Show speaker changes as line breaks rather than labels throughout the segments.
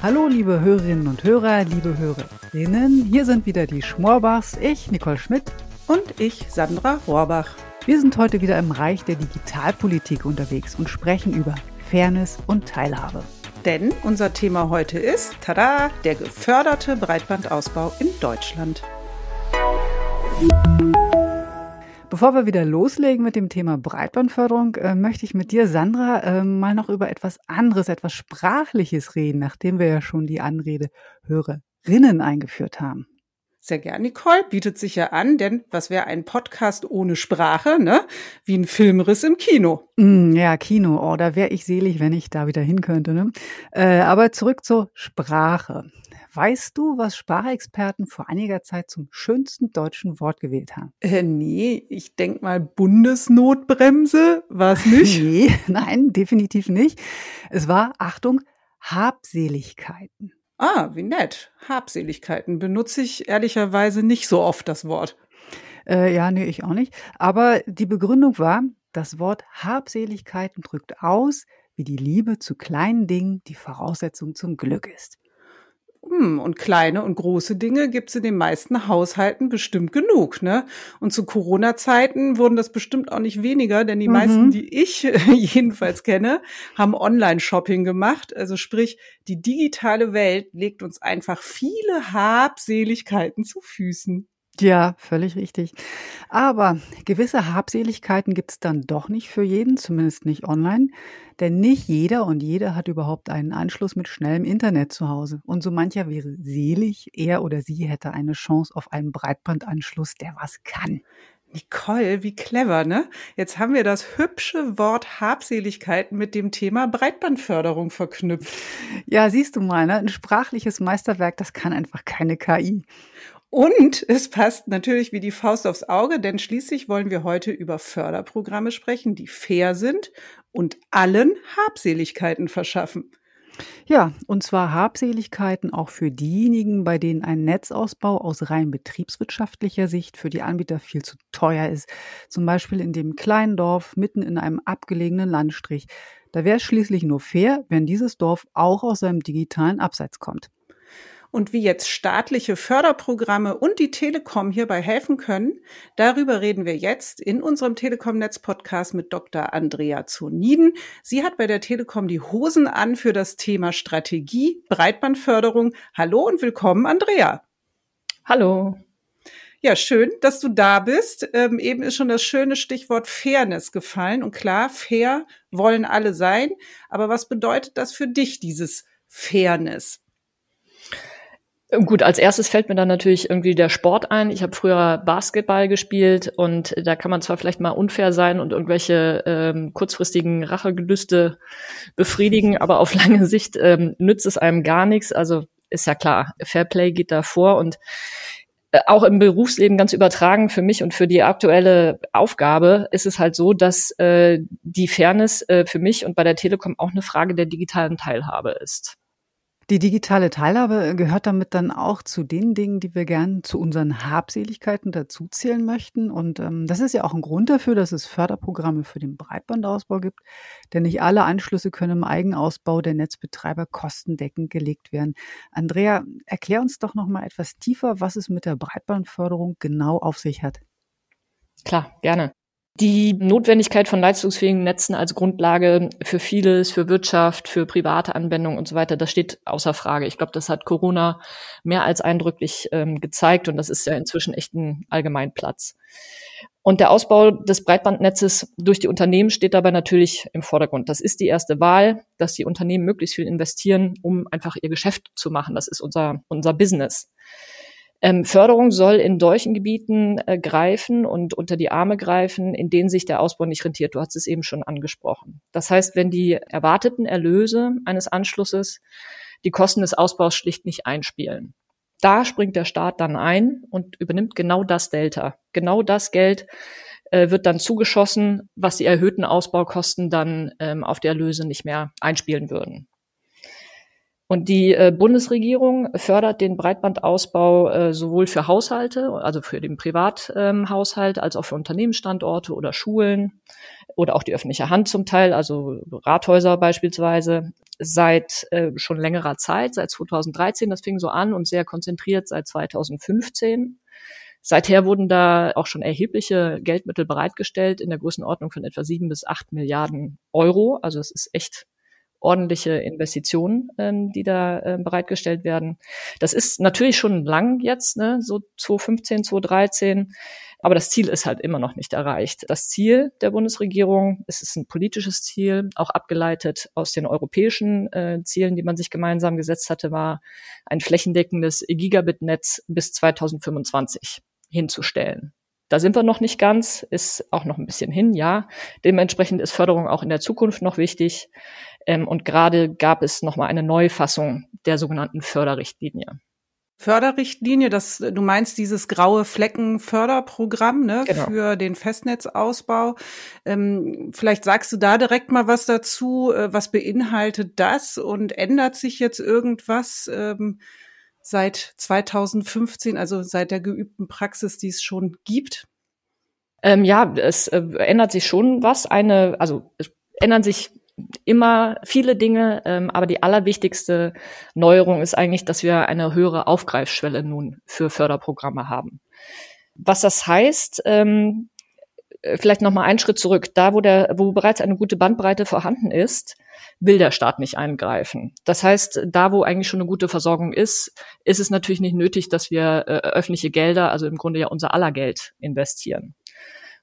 Hallo liebe Hörerinnen und Hörer, liebe Hörerinnen, hier sind wieder die Schmorbachs, ich Nicole Schmidt
und ich Sandra Rohrbach.
Wir sind heute wieder im Reich der Digitalpolitik unterwegs und sprechen über Fairness und Teilhabe.
Denn unser Thema heute ist, tada, der geförderte Breitbandausbau in Deutschland.
Bevor wir wieder loslegen mit dem Thema Breitbandförderung, äh, möchte ich mit dir, Sandra, äh, mal noch über etwas anderes, etwas Sprachliches reden, nachdem wir ja schon die Anrede Hörerinnen eingeführt haben.
Sehr gern, Nicole, bietet sich ja an, denn was wäre ein Podcast ohne Sprache, ne? Wie ein Filmriss im Kino.
Mm, ja, Kino, oh, da wäre ich selig, wenn ich da wieder hin könnte, ne? Äh, aber zurück zur Sprache. Weißt du, was Sprachexperten vor einiger Zeit zum schönsten deutschen Wort gewählt haben?
Äh, nee, ich denk mal Bundesnotbremse, war es nicht?
nee, nein, definitiv nicht. Es war, Achtung, Habseligkeiten.
Ah, wie nett. Habseligkeiten benutze ich ehrlicherweise nicht so oft das Wort.
Äh, ja, nee, ich auch nicht. Aber die Begründung war, das Wort Habseligkeiten drückt aus, wie die Liebe zu kleinen Dingen die Voraussetzung zum Glück ist.
Hm, und kleine und große Dinge gibt's in den meisten Haushalten bestimmt genug, ne? Und zu Corona-Zeiten wurden das bestimmt auch nicht weniger, denn die mhm. meisten, die ich jedenfalls kenne, haben Online-Shopping gemacht. Also sprich, die digitale Welt legt uns einfach viele Habseligkeiten zu Füßen.
Ja, völlig richtig. Aber gewisse Habseligkeiten gibt's dann doch nicht für jeden, zumindest nicht online. Denn nicht jeder und jede hat überhaupt einen Anschluss mit schnellem Internet zu Hause. Und so mancher wäre selig, er oder sie hätte eine Chance auf einen Breitbandanschluss, der was kann.
Nicole, wie clever, ne? Jetzt haben wir das hübsche Wort Habseligkeiten mit dem Thema Breitbandförderung verknüpft.
Ja, siehst du mal, ne? Ein sprachliches Meisterwerk, das kann einfach keine KI.
Und es passt natürlich wie die Faust aufs Auge, denn schließlich wollen wir heute über Förderprogramme sprechen, die fair sind und allen Habseligkeiten verschaffen.
Ja, und zwar Habseligkeiten auch für diejenigen, bei denen ein Netzausbau aus rein betriebswirtschaftlicher Sicht für die Anbieter viel zu teuer ist. Zum Beispiel in dem kleinen Dorf mitten in einem abgelegenen Landstrich. Da wäre es schließlich nur fair, wenn dieses Dorf auch aus seinem digitalen Abseits kommt
und wie jetzt staatliche Förderprogramme und die Telekom hierbei helfen können, darüber reden wir jetzt in unserem Telekom-Netz-Podcast mit Dr. Andrea Zoniden. Sie hat bei der Telekom die Hosen an für das Thema Strategie, Breitbandförderung. Hallo und willkommen, Andrea.
Hallo.
Ja, schön, dass du da bist. Ähm, eben ist schon das schöne Stichwort Fairness gefallen. Und klar, fair wollen alle sein. Aber was bedeutet das für dich, dieses Fairness?
Gut, als erstes fällt mir dann natürlich irgendwie der Sport ein. Ich habe früher Basketball gespielt und da kann man zwar vielleicht mal unfair sein und irgendwelche ähm, kurzfristigen Rachegelüste befriedigen, aber auf lange Sicht ähm, nützt es einem gar nichts. Also ist ja klar, Fairplay geht da vor und äh, auch im Berufsleben ganz übertragen für mich und für die aktuelle Aufgabe ist es halt so, dass äh, die Fairness äh, für mich und bei der Telekom auch eine Frage der digitalen Teilhabe ist.
Die digitale Teilhabe gehört damit dann auch zu den Dingen, die wir gern zu unseren Habseligkeiten dazuzählen möchten. Und ähm, das ist ja auch ein Grund dafür, dass es Förderprogramme für den Breitbandausbau gibt. Denn nicht alle Anschlüsse können im Eigenausbau der Netzbetreiber kostendeckend gelegt werden. Andrea, erklär uns doch noch mal etwas tiefer, was es mit der Breitbandförderung genau auf sich hat.
Klar, gerne die Notwendigkeit von leistungsfähigen Netzen als Grundlage für vieles, für Wirtschaft, für private Anwendungen und so weiter, das steht außer Frage. Ich glaube, das hat Corona mehr als eindrücklich ähm, gezeigt und das ist ja inzwischen echt ein Allgemeinplatz. Und der Ausbau des Breitbandnetzes durch die Unternehmen steht dabei natürlich im Vordergrund. Das ist die erste Wahl, dass die Unternehmen möglichst viel investieren, um einfach ihr Geschäft zu machen. Das ist unser, unser Business. Ähm, Förderung soll in solchen Gebieten äh, greifen und unter die Arme greifen, in denen sich der Ausbau nicht rentiert. Du hast es eben schon angesprochen. Das heißt, wenn die erwarteten Erlöse eines Anschlusses die Kosten des Ausbaus schlicht nicht einspielen. Da springt der Staat dann ein und übernimmt genau das Delta. Genau das Geld äh, wird dann zugeschossen, was die erhöhten Ausbaukosten dann ähm, auf die Erlöse nicht mehr einspielen würden. Und die äh, Bundesregierung fördert den Breitbandausbau äh, sowohl für Haushalte, also für den Privathaushalt, ähm, als auch für Unternehmensstandorte oder Schulen oder auch die öffentliche Hand zum Teil, also Rathäuser beispielsweise, seit äh, schon längerer Zeit, seit 2013. Das fing so an und sehr konzentriert seit 2015. Seither wurden da auch schon erhebliche Geldmittel bereitgestellt in der Größenordnung von etwa sieben bis acht Milliarden Euro. Also es ist echt ordentliche Investitionen, ähm, die da äh, bereitgestellt werden. Das ist natürlich schon lang jetzt, ne, so 2015, 2013. Aber das Ziel ist halt immer noch nicht erreicht. Das Ziel der Bundesregierung, es ist ein politisches Ziel, auch abgeleitet aus den europäischen äh, Zielen, die man sich gemeinsam gesetzt hatte, war ein flächendeckendes Gigabit-Netz bis 2025 hinzustellen. Da sind wir noch nicht ganz, ist auch noch ein bisschen hin, ja. Dementsprechend ist Förderung auch in der Zukunft noch wichtig. Ähm, und gerade gab es nochmal eine Neufassung der sogenannten Förderrichtlinie.
Förderrichtlinie, das du meinst dieses graue Flecken Förderprogramm ne,
genau.
für den Festnetzausbau. Ähm, vielleicht sagst du da direkt mal was dazu. Äh, was beinhaltet das und ändert sich jetzt irgendwas? Ähm, seit 2015, also seit der geübten Praxis, die es schon gibt?
Ähm, ja, es äh, ändert sich schon was. Eine, also es ändern sich immer viele Dinge, ähm, aber die allerwichtigste Neuerung ist eigentlich, dass wir eine höhere Aufgreifschwelle nun für Förderprogramme haben. Was das heißt, ähm, vielleicht noch mal einen Schritt zurück. Da, wo der, wo bereits eine gute Bandbreite vorhanden ist, will der Staat nicht eingreifen. Das heißt, da wo eigentlich schon eine gute Versorgung ist, ist es natürlich nicht nötig, dass wir äh, öffentliche Gelder, also im Grunde ja unser aller Geld investieren.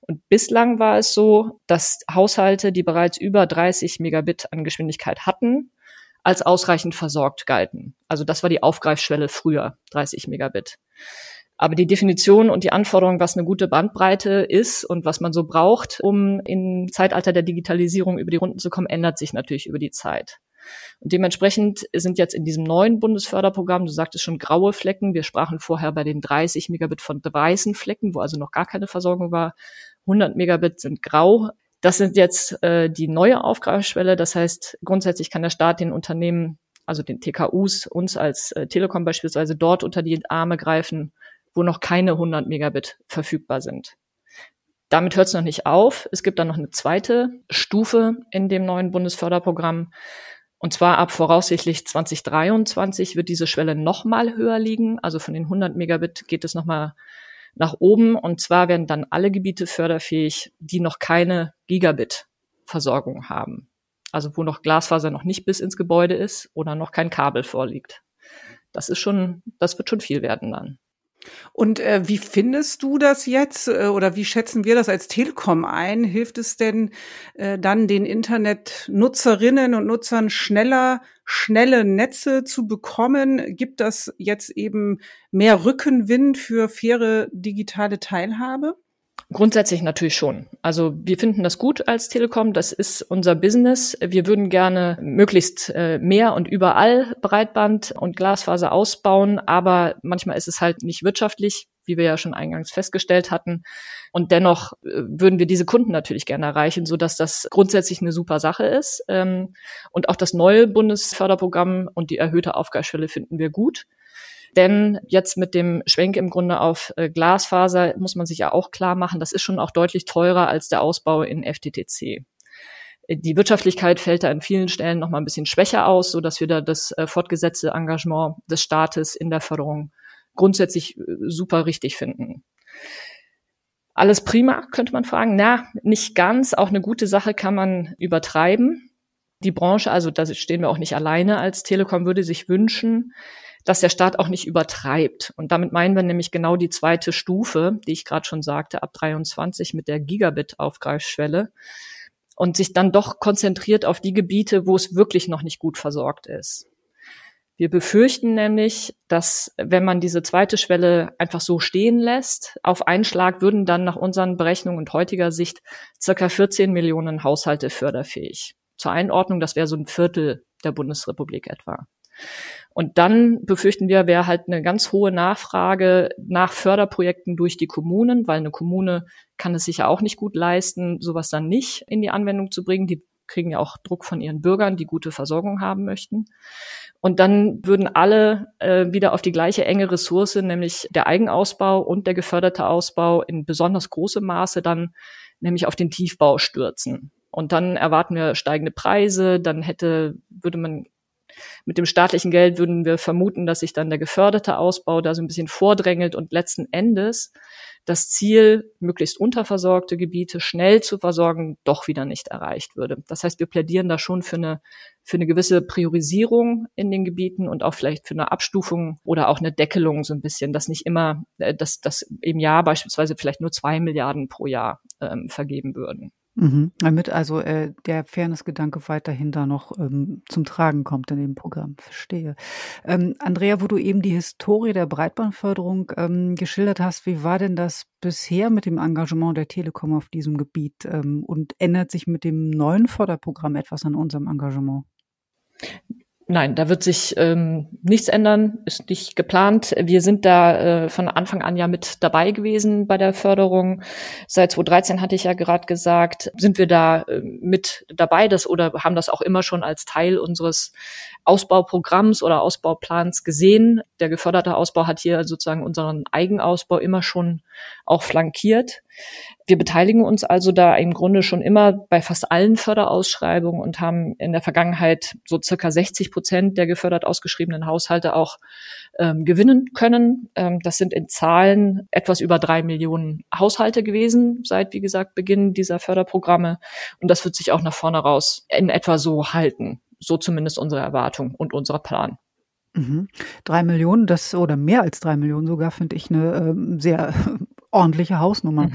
Und bislang war es so, dass Haushalte, die bereits über 30 Megabit an Geschwindigkeit hatten, als ausreichend versorgt galten. Also das war die Aufgreifschwelle früher, 30 Megabit. Aber die Definition und die Anforderung, was eine gute Bandbreite ist und was man so braucht, um im Zeitalter der Digitalisierung über die Runden zu kommen, ändert sich natürlich über die Zeit. Und dementsprechend sind jetzt in diesem neuen Bundesförderprogramm, du sagtest schon graue Flecken, wir sprachen vorher bei den 30 Megabit von weißen Flecken, wo also noch gar keine Versorgung war. 100 Megabit sind grau. Das sind jetzt äh, die neue Aufgabeschwelle. Das heißt, grundsätzlich kann der Staat den Unternehmen, also den TKUs, uns als äh, Telekom beispielsweise dort unter die Arme greifen wo noch keine 100 Megabit verfügbar sind. Damit hört es noch nicht auf. Es gibt dann noch eine zweite Stufe in dem neuen Bundesförderprogramm. Und zwar ab voraussichtlich 2023 wird diese Schwelle nochmal höher liegen. Also von den 100 Megabit geht es nochmal nach oben. Und zwar werden dann alle Gebiete förderfähig, die noch keine Gigabit-Versorgung haben. Also wo noch Glasfaser noch nicht bis ins Gebäude ist oder noch kein Kabel vorliegt. Das ist schon, das wird schon viel werden dann.
Und äh, wie findest du das jetzt äh, oder wie schätzen wir das als Telekom ein? Hilft es denn äh, dann den Internetnutzerinnen und Nutzern schneller, schnelle Netze zu bekommen? Gibt das jetzt eben mehr Rückenwind für faire digitale Teilhabe?
Grundsätzlich natürlich schon. Also wir finden das gut als Telekom. Das ist unser Business. Wir würden gerne möglichst äh, mehr und überall Breitband und Glasfaser ausbauen, aber manchmal ist es halt nicht wirtschaftlich, wie wir ja schon eingangs festgestellt hatten. Und dennoch äh, würden wir diese Kunden natürlich gerne erreichen, so dass das grundsätzlich eine super Sache ist. Ähm, und auch das neue Bundesförderprogramm und die erhöhte Aufgabeschwelle finden wir gut. Denn jetzt mit dem Schwenk im Grunde auf äh, Glasfaser muss man sich ja auch klar machen, das ist schon auch deutlich teurer als der Ausbau in FTTC. Die Wirtschaftlichkeit fällt da an vielen Stellen noch mal ein bisschen schwächer aus, so dass wir da das äh, fortgesetzte Engagement des Staates in der Förderung grundsätzlich äh, super richtig finden. Alles prima, könnte man fragen. Na, nicht ganz. Auch eine gute Sache kann man übertreiben. Die Branche, also da stehen wir auch nicht alleine als Telekom, würde sich wünschen, dass der Staat auch nicht übertreibt. Und damit meinen wir nämlich genau die zweite Stufe, die ich gerade schon sagte, ab 23 mit der Gigabit-Aufgreifschwelle und sich dann doch konzentriert auf die Gebiete, wo es wirklich noch nicht gut versorgt ist. Wir befürchten nämlich, dass wenn man diese zweite Schwelle einfach so stehen lässt, auf einen Schlag würden dann nach unseren Berechnungen und heutiger Sicht circa 14 Millionen Haushalte förderfähig. Zur Einordnung, das wäre so ein Viertel der Bundesrepublik etwa. Und dann befürchten wir, wäre halt eine ganz hohe Nachfrage nach Förderprojekten durch die Kommunen, weil eine Kommune kann es sich ja auch nicht gut leisten, sowas dann nicht in die Anwendung zu bringen. Die kriegen ja auch Druck von ihren Bürgern, die gute Versorgung haben möchten. Und dann würden alle äh, wieder auf die gleiche enge Ressource, nämlich der Eigenausbau und der geförderte Ausbau in besonders großem Maße dann nämlich auf den Tiefbau stürzen. Und dann erwarten wir steigende Preise, dann hätte, würde man mit dem staatlichen Geld würden wir vermuten, dass sich dann der geförderte Ausbau da so ein bisschen vordrängelt und letzten Endes das Ziel, möglichst unterversorgte Gebiete schnell zu versorgen, doch wieder nicht erreicht würde. Das heißt, wir plädieren da schon für eine, für eine gewisse Priorisierung in den Gebieten und auch vielleicht für eine Abstufung oder auch eine Deckelung so ein bisschen, dass nicht immer, äh, dass, dass im Jahr beispielsweise vielleicht nur zwei Milliarden pro Jahr ähm, vergeben würden.
Mhm. Damit also äh, der Fairness-Gedanke weiterhin da noch ähm, zum Tragen kommt in dem Programm. Verstehe. Ähm, Andrea, wo du eben die Historie der Breitbandförderung ähm, geschildert hast, wie war denn das bisher mit dem Engagement der Telekom auf diesem Gebiet ähm, und ändert sich mit dem neuen Förderprogramm etwas an unserem Engagement?
Nein, da wird sich ähm, nichts ändern, ist nicht geplant. Wir sind da äh, von Anfang an ja mit dabei gewesen bei der Förderung. Seit 2013 hatte ich ja gerade gesagt, sind wir da äh, mit dabei, das oder haben das auch immer schon als Teil unseres Ausbauprogramms oder Ausbauplans gesehen. Der geförderte Ausbau hat hier sozusagen unseren Eigenausbau immer schon auch flankiert. Wir beteiligen uns also da im Grunde schon immer bei fast allen Förderausschreibungen und haben in der Vergangenheit so circa 60 Prozent der gefördert ausgeschriebenen Haushalte auch ähm, gewinnen können. Ähm, das sind in Zahlen etwas über drei Millionen Haushalte gewesen seit, wie gesagt, Beginn dieser Förderprogramme. Und das wird sich auch nach vorne raus in etwa so halten so zumindest unsere Erwartung und unser Plan.
Mhm. Drei Millionen, das oder mehr als drei Millionen sogar, finde ich eine ähm, sehr ordentliche Hausnummer. Mhm.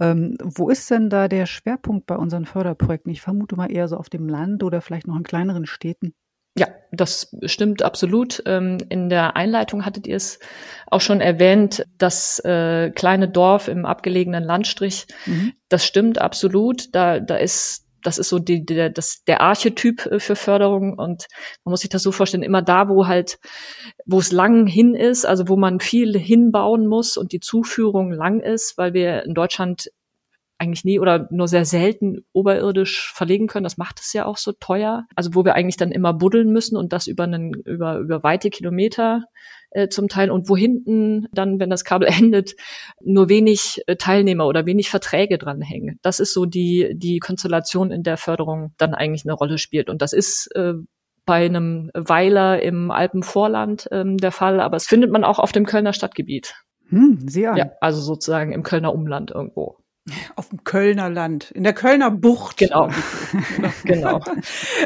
Ähm, wo ist denn da der Schwerpunkt bei unseren Förderprojekten? Ich vermute mal eher so auf dem Land oder vielleicht noch in kleineren Städten.
Ja, das stimmt absolut. Ähm, in der Einleitung hattet ihr es auch schon erwähnt, das äh, kleine Dorf im abgelegenen Landstrich. Mhm. Das stimmt absolut. Da, da ist das ist so die, der, das, der Archetyp äh, für Förderung und man muss sich das so vorstellen, immer da, wo halt, wo es lang hin ist, also wo man viel hinbauen muss und die Zuführung lang ist, weil wir in Deutschland eigentlich nie oder nur sehr selten oberirdisch verlegen können. Das macht es ja auch so teuer. Also wo wir eigentlich dann immer buddeln müssen und das über einen, über, über weite Kilometer äh, zum Teil und wo hinten dann, wenn das Kabel endet, nur wenig äh, Teilnehmer oder wenig Verträge dranhängen. Das ist so die, die Konstellation, in der Förderung dann eigentlich eine Rolle spielt. Und das ist äh, bei einem Weiler im Alpenvorland ähm, der Fall, aber es findet man auch auf dem Kölner Stadtgebiet.
Hm, sehr.
Ja, also sozusagen im Kölner Umland irgendwo.
Auf dem Kölner Land, in der Kölner Bucht.
Genau. genau.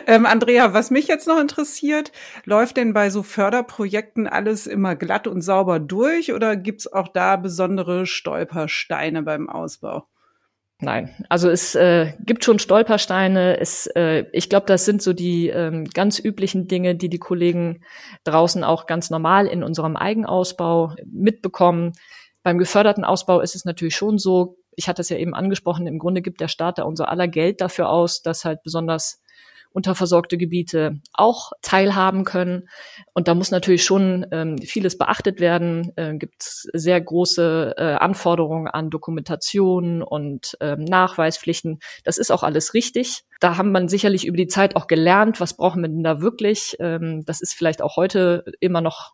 ähm, Andrea, was mich jetzt noch interessiert, läuft denn bei so Förderprojekten alles immer glatt und sauber durch oder gibt's auch da besondere Stolpersteine beim Ausbau?
Nein, also es äh, gibt schon Stolpersteine. Es, äh, ich glaube, das sind so die ähm, ganz üblichen Dinge, die die Kollegen draußen auch ganz normal in unserem Eigenausbau mitbekommen. Beim geförderten Ausbau ist es natürlich schon so, ich hatte es ja eben angesprochen, im Grunde gibt der Staat da unser aller Geld dafür aus, dass halt besonders unterversorgte Gebiete auch teilhaben können. Und da muss natürlich schon ähm, vieles beachtet werden. Äh, gibt sehr große äh, Anforderungen an Dokumentation und ähm, Nachweispflichten. Das ist auch alles richtig. Da haben man sicherlich über die Zeit auch gelernt, was brauchen wir denn da wirklich. Ähm, das ist vielleicht auch heute immer noch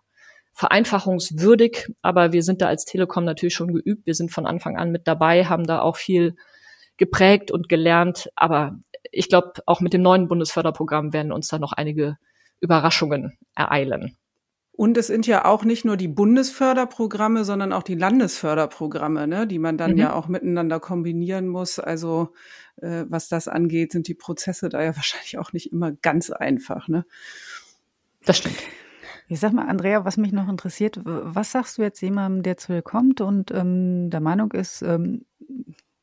vereinfachungswürdig, aber wir sind da als Telekom natürlich schon geübt. Wir sind von Anfang an mit dabei, haben da auch viel geprägt und gelernt. Aber ich glaube, auch mit dem neuen Bundesförderprogramm werden uns da noch einige Überraschungen ereilen.
Und es sind ja auch nicht nur die Bundesförderprogramme, sondern auch die Landesförderprogramme, ne, die man dann mhm. ja auch miteinander kombinieren muss. Also äh, was das angeht, sind die Prozesse da ja wahrscheinlich auch nicht immer ganz einfach. Ne?
Das stimmt.
Ich sag mal, Andrea, was mich noch interessiert, was sagst du jetzt jemandem, der zu dir kommt und ähm, der Meinung ist, ähm,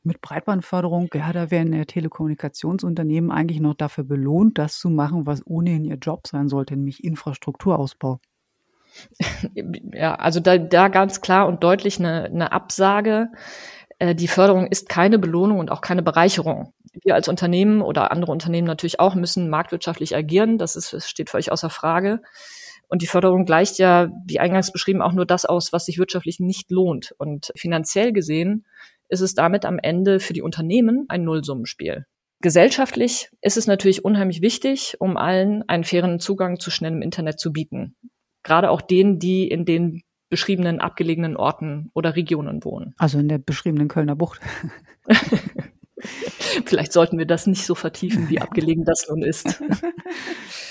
mit Breitbandförderung, ja, da werden ja Telekommunikationsunternehmen eigentlich noch dafür belohnt, das zu machen, was ohnehin ihr Job sein sollte, nämlich Infrastrukturausbau.
Ja, also da, da ganz klar und deutlich eine, eine Absage. Äh, die Förderung ist keine Belohnung und auch keine Bereicherung. Wir als Unternehmen oder andere Unternehmen natürlich auch müssen marktwirtschaftlich agieren. Das ist, das steht völlig außer Frage. Und die Förderung gleicht ja, wie eingangs beschrieben, auch nur das aus, was sich wirtschaftlich nicht lohnt. Und finanziell gesehen ist es damit am Ende für die Unternehmen ein Nullsummenspiel. Gesellschaftlich ist es natürlich unheimlich wichtig, um allen einen fairen Zugang zu schnellem Internet zu bieten. Gerade auch denen, die in den beschriebenen abgelegenen Orten oder Regionen wohnen.
Also in der beschriebenen Kölner Bucht.
Vielleicht sollten wir das nicht so vertiefen, wie abgelegen das nun ist.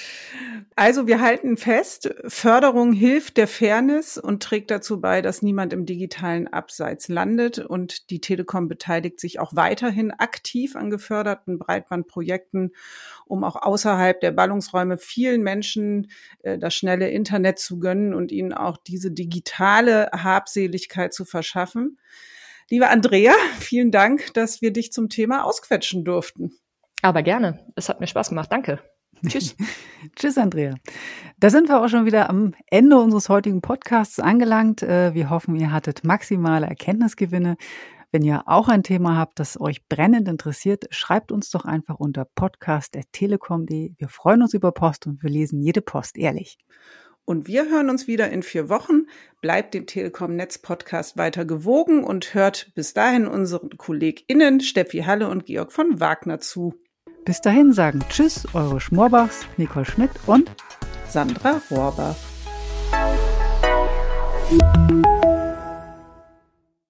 Also wir halten fest, Förderung hilft der Fairness und trägt dazu bei, dass niemand im digitalen Abseits landet. Und die Telekom beteiligt sich auch weiterhin aktiv an geförderten Breitbandprojekten, um auch außerhalb der Ballungsräume vielen Menschen äh, das schnelle Internet zu gönnen und ihnen auch diese digitale Habseligkeit zu verschaffen. Liebe Andrea, vielen Dank, dass wir dich zum Thema ausquetschen durften.
Aber gerne. Es hat mir Spaß gemacht. Danke. Tschüss.
Tschüss, Andrea. Da sind wir auch schon wieder am Ende unseres heutigen Podcasts angelangt. Äh, wir hoffen, ihr hattet maximale Erkenntnisgewinne. Wenn ihr auch ein Thema habt, das euch brennend interessiert, schreibt uns doch einfach unter podcast.telekom.de. Wir freuen uns über Post und wir lesen jede Post ehrlich.
Und wir hören uns wieder in vier Wochen. Bleibt dem Telekom Netz Podcast weiter gewogen und hört bis dahin unseren KollegInnen Steffi Halle und Georg von Wagner zu.
Bis dahin sagen Tschüss, eure Schmorbachs, Nicole Schmidt und
Sandra Rohrbach.